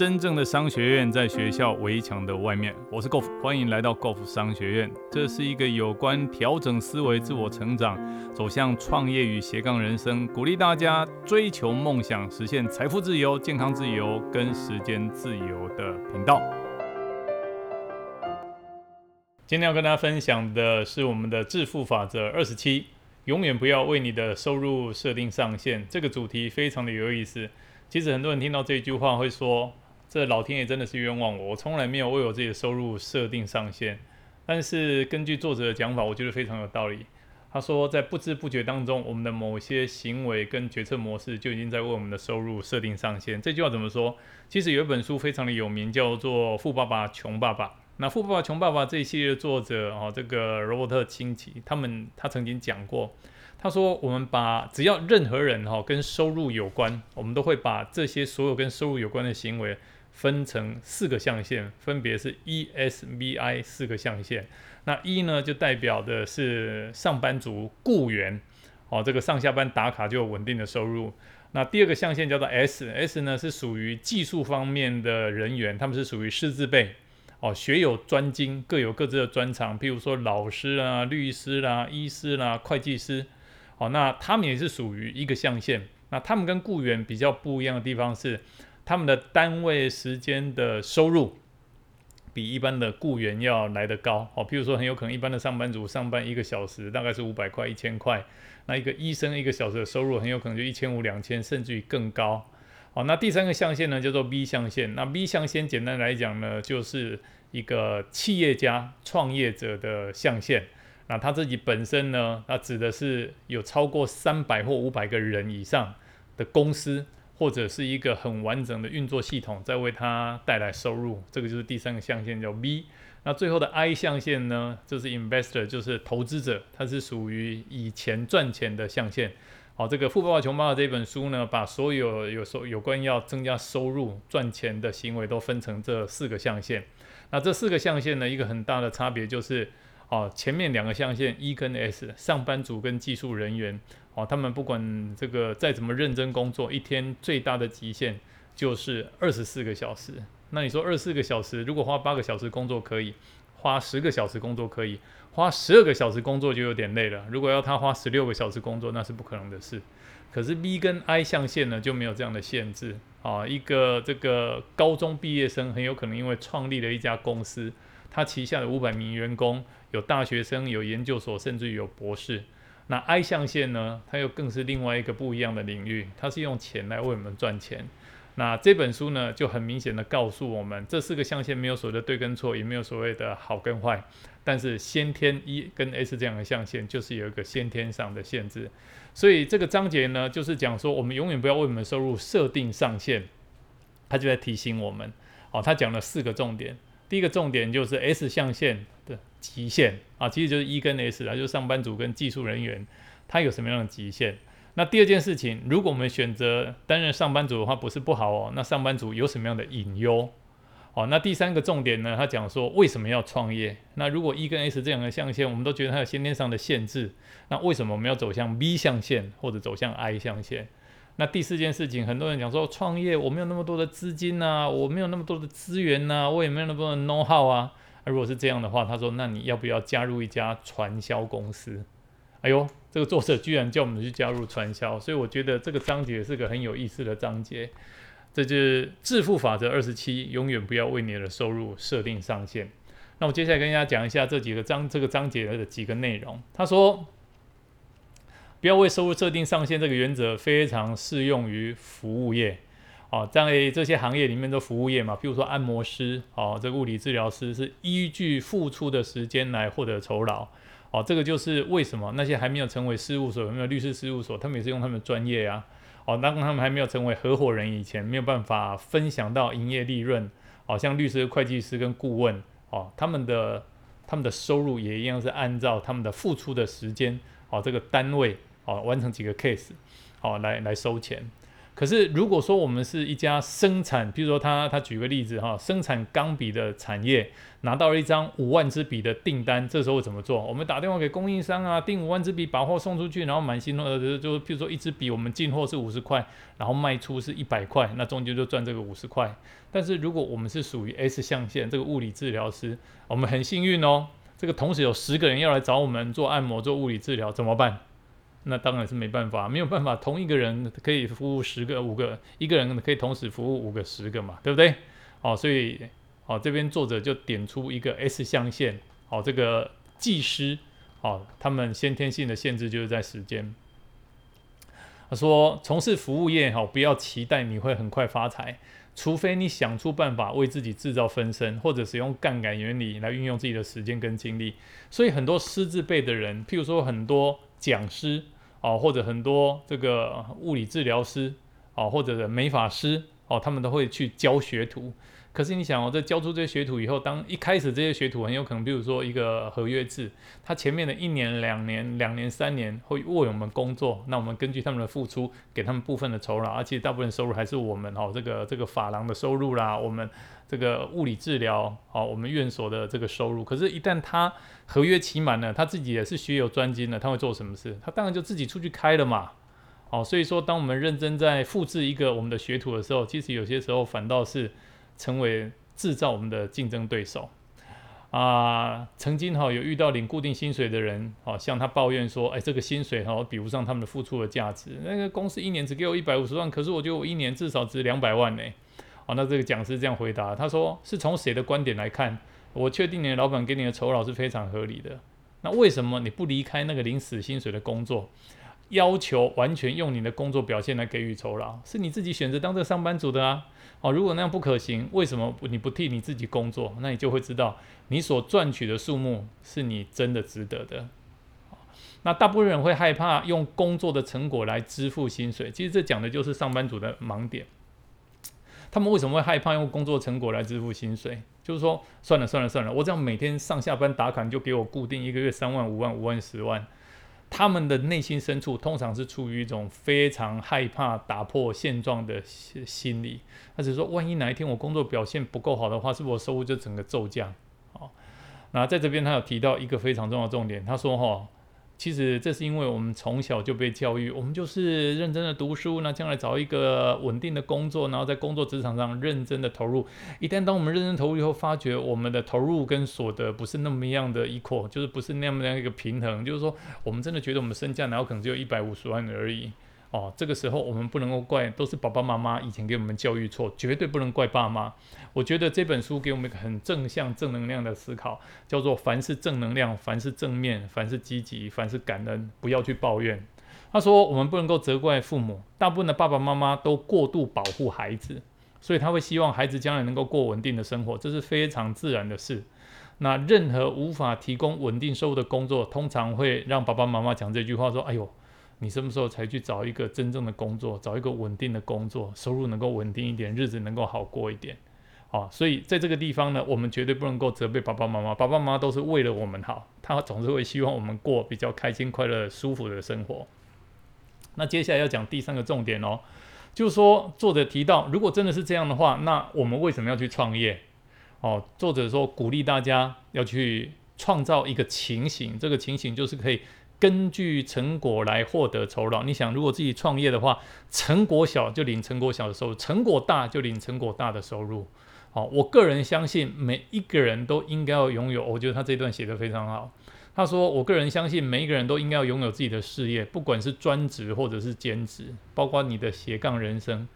真正的商学院在学校围墙的外面。我是 Golf，欢迎来到 Golf 商学院。这是一个有关调整思维、自我成长、走向创业与斜杠人生，鼓励大家追求梦想、实现财富自由、健康自由跟时间自由的频道。今天要跟大家分享的是我们的致富法则二十七：永远不要为你的收入设定上限。这个主题非常的有意思。其实很多人听到这句话会说。这老天爷真的是冤枉我！我从来没有为我自己的收入设定上限。但是根据作者的讲法，我觉得非常有道理。他说，在不知不觉当中，我们的某些行为跟决策模式就已经在为我们的收入设定上限。这句话怎么说？其实有一本书非常的有名，叫做《富爸爸穷爸爸》。那《富爸爸穷爸爸》这一系列的作者哦，这个罗伯特清崎，他们他曾经讲过，他说我们把只要任何人哈跟收入有关，我们都会把这些所有跟收入有关的行为。分成四个象限，分别是 E、S、V、I 四个象限。那 E 呢，就代表的是上班族雇员，哦，这个上下班打卡就有稳定的收入。那第二个象限叫做 S，S 呢是属于技术方面的人员，他们是属于师资辈，哦，学有专精，各有各自的专长，譬如说老师啊、律师啦、医师啦、会计师，哦，那他们也是属于一个象限。那他们跟雇员比较不一样的地方是。他们的单位时间的收入比一般的雇员要来得高，哦，譬如说很有可能一般的上班族上班一个小时大概是五百块、一千块，那一个医生一个小时的收入很有可能就一千五、两千，甚至于更高。好，那第三个象限呢叫做 B 象限，那 B 象限简单来讲呢就是一个企业家、创业者的象限，那他自己本身呢，那指的是有超过三百或五百个人以上的公司。或者是一个很完整的运作系统，在为它带来收入，这个就是第三个象限，叫 V。那最后的 I 象限呢，就是 Investor，就是投资者，它是属于以钱赚钱的象限。好，这个《富爸爸穷爸爸》这本书呢，把所有有收有关要增加收入、赚钱的行为都分成这四个象限。那这四个象限呢，一个很大的差别就是。哦，前面两个象限 E 跟 S，上班族跟技术人员，哦，他们不管这个再怎么认真工作，一天最大的极限就是二十四个小时。那你说二十四个小时，如果花八个小时工作可以，花十个小时工作可以，花十二个小时工作就有点累了。如果要他花十六个小时工作，那是不可能的事。可是 B 跟 I 象限呢就没有这样的限制啊。一个这个高中毕业生很有可能因为创立了一家公司。他旗下的五百名员工有大学生，有研究所，甚至有博士。那 I 象限呢？它又更是另外一个不一样的领域，它是用钱来为我们赚钱。那这本书呢，就很明显的告诉我们，这四个象限没有所谓的对跟错，也没有所谓的好跟坏。但是先天 E 跟 S 这样的象限，就是有一个先天上的限制。所以这个章节呢，就是讲说，我们永远不要为我们收入设定上限。他就在提醒我们，哦，他讲了四个重点。第一个重点就是 S 象限的极限啊，其实就是 E 跟 S 啊，就是上班族跟技术人员，他有什么样的极限？那第二件事情，如果我们选择担任上班族的话，不是不好哦。那上班族有什么样的隐忧？哦，那第三个重点呢？他讲说为什么要创业？那如果 E 跟 S 这样的象限，我们都觉得它有先天上的限制，那为什么我们要走向 B 象限或者走向 I 象限？那第四件事情，很多人讲说创业，我没有那么多的资金呐，我没有那么多的资源呐，我也没有那么多的 know how 啊。如果是这样的话，他说，那你要不要加入一家传销公司？哎呦，这个作者居然叫我们去加入传销，所以我觉得这个章节是个很有意思的章节。这就是致富法则二十七，永远不要为你的收入设定上限。那我接下来跟大家讲一下这几个章这个章节的几个内容。他说。不要为收入设定上限，这个原则非常适用于服务业。哦，在这些行业里面的服务业嘛，比如说按摩师，哦，这个物理治疗师是依据付出的时间来获得酬劳。哦，这个就是为什么那些还没有成为事务所，有没有律师事务所，他们也是用他们的专业啊。哦，当他们还没有成为合伙人以前，没有办法分享到营业利润。哦，像律师、会计师跟顾问，哦，他们的他们的收入也一样是按照他们的付出的时间，哦，这个单位。哦，完成几个 case，哦，来来收钱。可是如果说我们是一家生产，比如说他他举个例子哈，生产钢笔的产业拿到了一张五万支笔的订单，这时候怎么做？我们打电话给供应商啊，订五万支笔，把货送出去，然后满心的就比如说一支笔我们进货是五十块，然后卖出是一百块，那中间就赚这个五十块。但是如果我们是属于 S 象限这个物理治疗师，我们很幸运哦，这个同时有十个人要来找我们做按摩做物理治疗，怎么办？那当然是没办法，没有办法，同一个人可以服务十个、五个，一个人可以同时服务五个、十个嘛，对不对？哦，所以，哦，这边作者就点出一个 S 象限，哦，这个技师，哦，他们先天性的限制就是在时间。他说，从事服务业，哈，不要期待你会很快发财，除非你想出办法为自己制造分身，或者使用杠杆原理来运用自己的时间跟精力。所以很多失智辈的人，譬如说很多。讲师啊，或者很多这个物理治疗师啊，或者美法师啊，他们都会去教学徒。可是你想哦，在教出这些学徒以后，当一开始这些学徒很有可能，比如说一个合约制，他前面的一年、两年、两年、三年会为我们工作，那我们根据他们的付出，给他们部分的酬劳，而且大部分收入还是我们哦，这个这个法郎的收入啦，我们这个物理治疗哦，我们院所的这个收入。可是，一旦他合约期满了，他自己也是学有专精的，他会做什么事？他当然就自己出去开了嘛。哦，所以说，当我们认真在复制一个我们的学徒的时候，其实有些时候反倒是。成为制造我们的竞争对手啊！曾经哈有遇到领固定薪水的人，哦，向他抱怨说：“哎，这个薪水哈比不上他们的付出的价值。那个公司一年只给我一百五十万，可是我觉得我一年至少值两百万呢。”哦，那这个讲师这样回答，他说：“是从谁的观点来看？我确定你的老板给你的酬劳是非常合理的。那为什么你不离开那个领死薪水的工作，要求完全用你的工作表现来给予酬劳？是你自己选择当这个上班族的啊？”哦，如果那样不可行，为什么你不替你自己工作？那你就会知道，你所赚取的数目是你真的值得的。那大部分人会害怕用工作的成果来支付薪水，其实这讲的就是上班族的盲点。他们为什么会害怕用工作成果来支付薪水？就是说，算了算了算了，我这样每天上下班打卡，就给我固定一个月三万、五万、五万、十万。他们的内心深处通常是处于一种非常害怕打破现状的心理。他只是说，万一哪一天我工作表现不够好的话，是不是我收入就整个骤降？好，那在这边他有提到一个非常重要的重点，他说哈。其实这是因为我们从小就被教育，我们就是认真的读书，那将来找一个稳定的工作，然后在工作职场上认真的投入。一旦当我们认真投入以后，发觉我们的投入跟所得不是那么样的 equal，就是不是那么样一个平衡，就是说我们真的觉得我们身价然后可能只有一百五十万而已。哦，这个时候我们不能够怪，都是爸爸妈妈以前给我们教育错，绝对不能怪爸妈。我觉得这本书给我们一个很正向、正能量的思考，叫做凡是正能量，凡是正面，凡是积极，凡是感恩，不要去抱怨。他说，我们不能够责怪父母，大部分的爸爸妈妈都过度保护孩子，所以他会希望孩子将来能够过稳定的生活，这是非常自然的事。那任何无法提供稳定收入的工作，通常会让爸爸妈妈讲这句话说：“哎呦。”你什么时候才去找一个真正的工作，找一个稳定的工作，收入能够稳定一点，日子能够好过一点，啊，所以在这个地方呢，我们绝对不能够责备爸爸妈妈，爸爸妈妈都是为了我们好，他总是会希望我们过比较开心、快乐、舒服的生活。那接下来要讲第三个重点哦，就是说作者提到，如果真的是这样的话，那我们为什么要去创业？哦，作者说鼓励大家要去创造一个情形，这个情形就是可以。根据成果来获得酬劳。你想，如果自己创业的话，成果小就领成果小的收入，成果大就领成果大的收入。好，我个人相信每一个人都应该要拥有。我觉得他这段写得非常好。他说：“我个人相信每一个人都应该要拥有自己的事业，不管是专职或者是兼职，包括你的斜杠人生。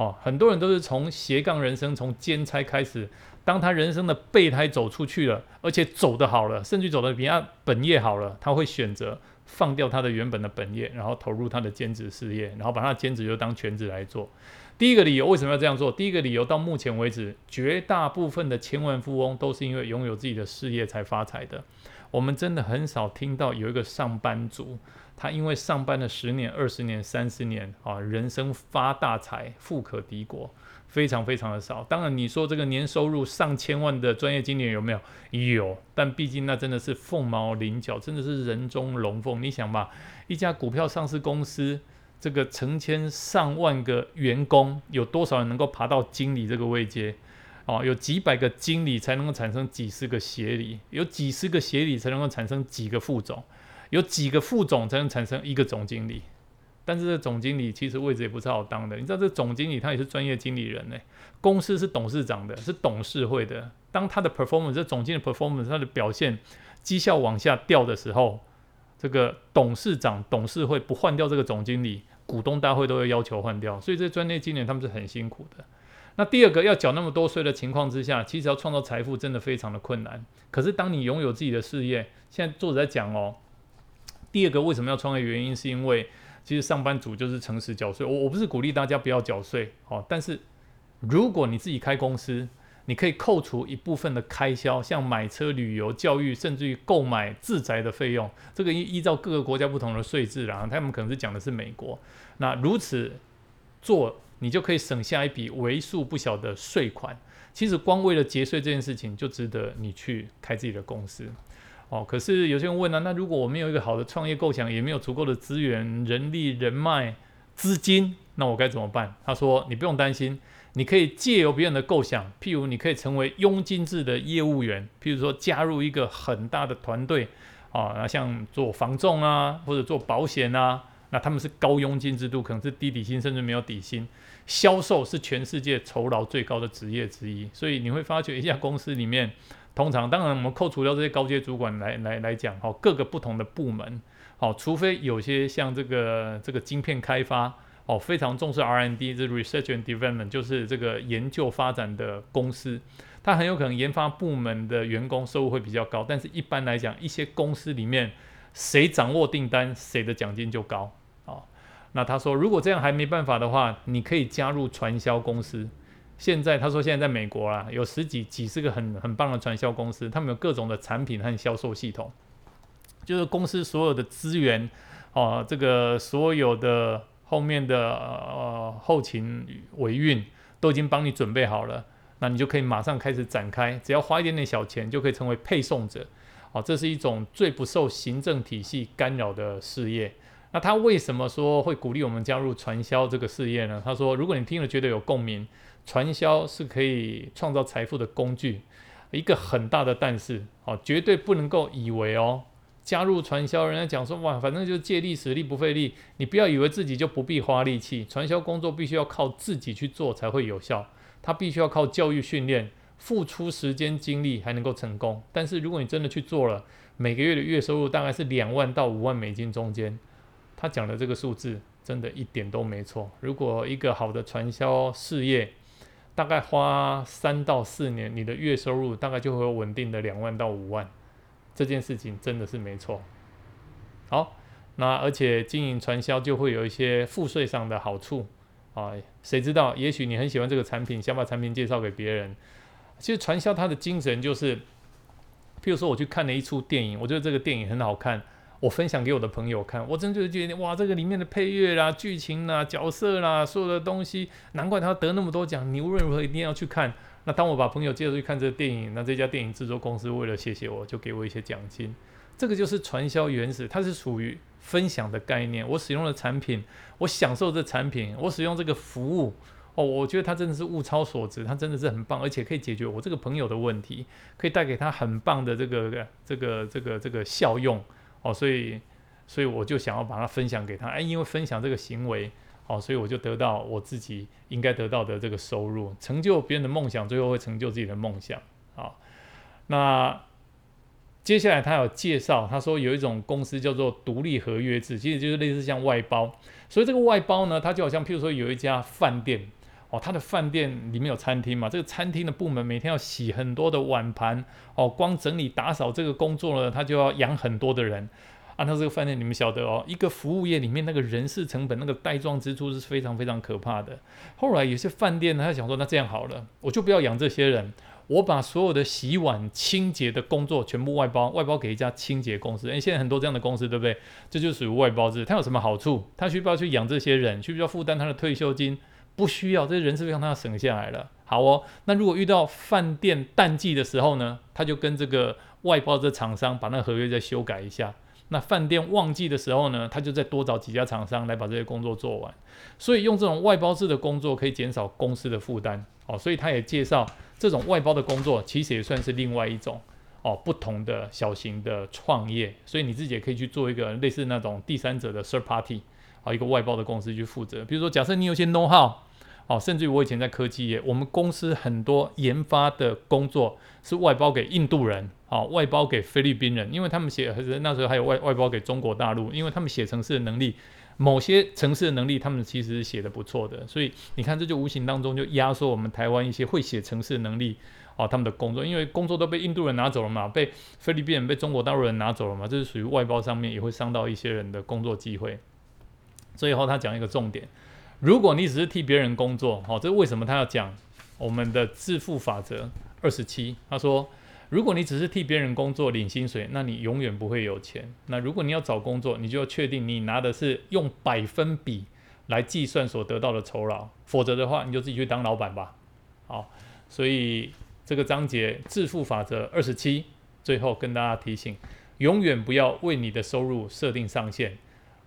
哦，很多人都是从斜杠人生，从兼差开始。当他人生的备胎走出去了，而且走得好了，甚至走得比他本业好了，他会选择。”放掉他的原本的本业，然后投入他的兼职事业，然后把他的兼职就当全职来做。第一个理由为什么要这样做？第一个理由到目前为止，绝大部分的千万富翁都是因为拥有自己的事业才发财的。我们真的很少听到有一个上班族，他因为上班了十年、二十年、三十年啊，人生发大财、富可敌国。非常非常的少。当然，你说这个年收入上千万的专业经理有没有？有，但毕竟那真的是凤毛麟角，真的是人中龙凤。你想吧，一家股票上市公司这个成千上万个员工，有多少人能够爬到经理这个位阶？哦，有几百个经理才能够产生几十个协理，有几十个协理才能够产生几个副总，有几个副总才能产生一个总经理。但是这总经理其实位置也不是好当的，你知道这总经理他也是专业经理人呢。公司是董事长的，是董事会的。当他的 performance，这总经理 performance，他的表现绩效往下掉的时候，这个董事长董事会不换掉这个总经理，股东大会都会要求换掉。所以这专业经理他们是很辛苦的。那第二个要缴那么多税的情况之下，其实要创造财富真的非常的困难。可是当你拥有自己的事业，现在作者在讲哦，第二个为什么要创业原因是因为。其实上班族就是诚实缴税，我我不是鼓励大家不要缴税哦，但是如果你自己开公司，你可以扣除一部分的开销，像买车、旅游、教育，甚至于购买自宅的费用，这个依依照各个国家不同的税制啦，他们可能是讲的是美国，那如此做，你就可以省下一笔为数不小的税款。其实光为了节税这件事情，就值得你去开自己的公司。哦，可是有些人问呢，那如果我没有一个好的创业构想，也没有足够的资源、人力、人脉、资金，那我该怎么办？他说，你不用担心，你可以借由别人的构想，譬如你可以成为佣金制的业务员，譬如说加入一个很大的团队，啊，那像做房仲啊，或者做保险啊，那他们是高佣金制度，可能是低底薪，甚至没有底薪。销售是全世界酬劳最高的职业之一，所以你会发觉一家公司里面。通常，当然我们扣除掉这些高阶主管来来来讲，哈，各个不同的部门，好，除非有些像这个这个晶片开发，哦，非常重视 R&D，这 research and development，就是这个研究发展的公司，它很有可能研发部门的员工收入会比较高。但是一般来讲，一些公司里面谁掌握订单，谁的奖金就高，那他说，如果这样还没办法的话，你可以加入传销公司。现在他说，现在在美国啊，有十几几十个很很棒的传销公司，他们有各种的产品和销售系统，就是公司所有的资源，哦，这个所有的后面的后勤维运都已经帮你准备好了，那你就可以马上开始展开，只要花一点点小钱就可以成为配送者，哦，这是一种最不受行政体系干扰的事业。那他为什么说会鼓励我们加入传销这个事业呢？他说，如果你听了觉得有共鸣。传销是可以创造财富的工具，一个很大的但是，哦，绝对不能够以为哦，加入传销，人家讲说哇，反正就是借力使力不费力，你不要以为自己就不必花力气，传销工作必须要靠自己去做才会有效，它必须要靠教育训练，付出时间精力还能够成功。但是如果你真的去做了，每个月的月收入大概是两万到五万美金中间，他讲的这个数字真的一点都没错。如果一个好的传销事业，大概花三到四年，你的月收入大概就会有稳定的两万到五万，这件事情真的是没错。好，那而且经营传销就会有一些赋税上的好处啊，谁知道？也许你很喜欢这个产品，想把产品介绍给别人。其实传销它的精神就是，譬如说我去看了一出电影，我觉得这个电影很好看。我分享给我的朋友看，我真的觉得哇，这个里面的配乐啦、剧情啦、角色啦，所有的东西，难怪他得那么多奖。你无论如何一定要去看。那当我把朋友介绍去看这个电影，那这家电影制作公司为了谢谢我，就给我一些奖金。这个就是传销原始，它是属于分享的概念。我使用的产品，我享受这产品，我使用这个服务，哦，我觉得它真的是物超所值，它真的是很棒，而且可以解决我这个朋友的问题，可以带给他很棒的这个这个这个这个效用。哦，所以，所以我就想要把它分享给他，哎，因为分享这个行为，哦，所以我就得到我自己应该得到的这个收入，成就别人的梦想，最后会成就自己的梦想。好，那接下来他有介绍，他说有一种公司叫做独立合约制，其实就是类似像外包，所以这个外包呢，它就好像譬如说有一家饭店。哦，他的饭店里面有餐厅嘛？这个餐厅的部门每天要洗很多的碗盘，哦，光整理打扫这个工作呢，他就要养很多的人。按照这个饭店，你们晓得哦，一个服务业里面那个人事成本、那个带状支出是非常非常可怕的。后来有些饭店呢，他想说，那这样好了，我就不要养这些人，我把所有的洗碗清洁的工作全部外包，外包给一家清洁公司。诶，现在很多这样的公司，对不对？这就属于外包制。它有什么好处？他需不需要去养这些人？需不需要负担他的退休金？不需要，这些人事费用他要省下来了。好哦，那如果遇到饭店淡季的时候呢，他就跟这个外包的厂商把那合约再修改一下，那饭店旺季的时候呢，他就再多找几家厂商来把这些工作做完。所以用这种外包制的工作可以减少公司的负担。哦，所以他也介绍这种外包的工作其实也算是另外一种哦不同的小型的创业。所以你自己也可以去做一个类似那种第三者的 third party，好一个外包的公司去负责。比如说，假设你有些 know how。哦，甚至于我以前在科技业，我们公司很多研发的工作是外包给印度人，哦，外包给菲律宾人，因为他们写那时候还有外外包给中国大陆，因为他们写程式的能力，某些城市的能力，他们其实写的不错的，所以你看这就无形当中就压缩我们台湾一些会写程式的能力，哦，他们的工作，因为工作都被印度人拿走了嘛，被菲律宾人、被中国大陆人拿走了嘛，这是属于外包上面也会伤到一些人的工作机会。最后他讲一个重点。如果你只是替别人工作，好，这是为什么他要讲我们的致富法则二十七？他说，如果你只是替别人工作领薪水，那你永远不会有钱。那如果你要找工作，你就要确定你拿的是用百分比来计算所得到的酬劳，否则的话，你就自己去当老板吧。好，所以这个章节致富法则二十七，最后跟大家提醒，永远不要为你的收入设定上限。